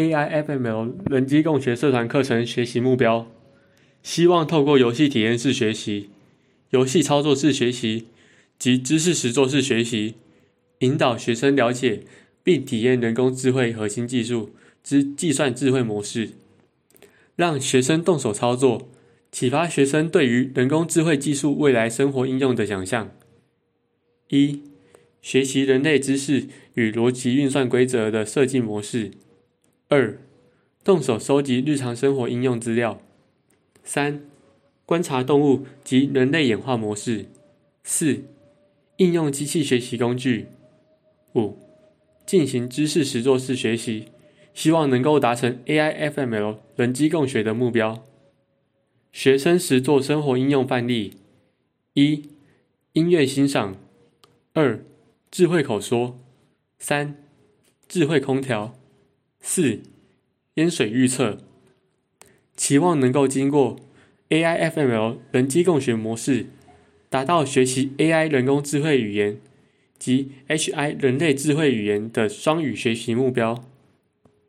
AIFML 人机共学社团课程学习目标，希望透过游戏体验式学习、游戏操作式学习及知识实作式学习，引导学生了解并体验人工智慧核心技术之计算智慧模式，让学生动手操作，启发学生对于人工智慧技术未来生活应用的想象。一、学习人类知识与逻辑运算规则的设计模式。二、动手收集日常生活应用资料。三、观察动物及人类演化模式。四、应用机器学习工具。五、进行知识实作式学习，希望能够达成 AI/FML 人机共学的目标。学生实作生活应用范例：一、音乐欣赏；二、智慧口说；三、智慧空调。四、淹水预测，期望能够经过 AI/FML 人机共学模式，达到学习 AI 人工智慧语言及 HI 人类智慧语言的双语学习目标。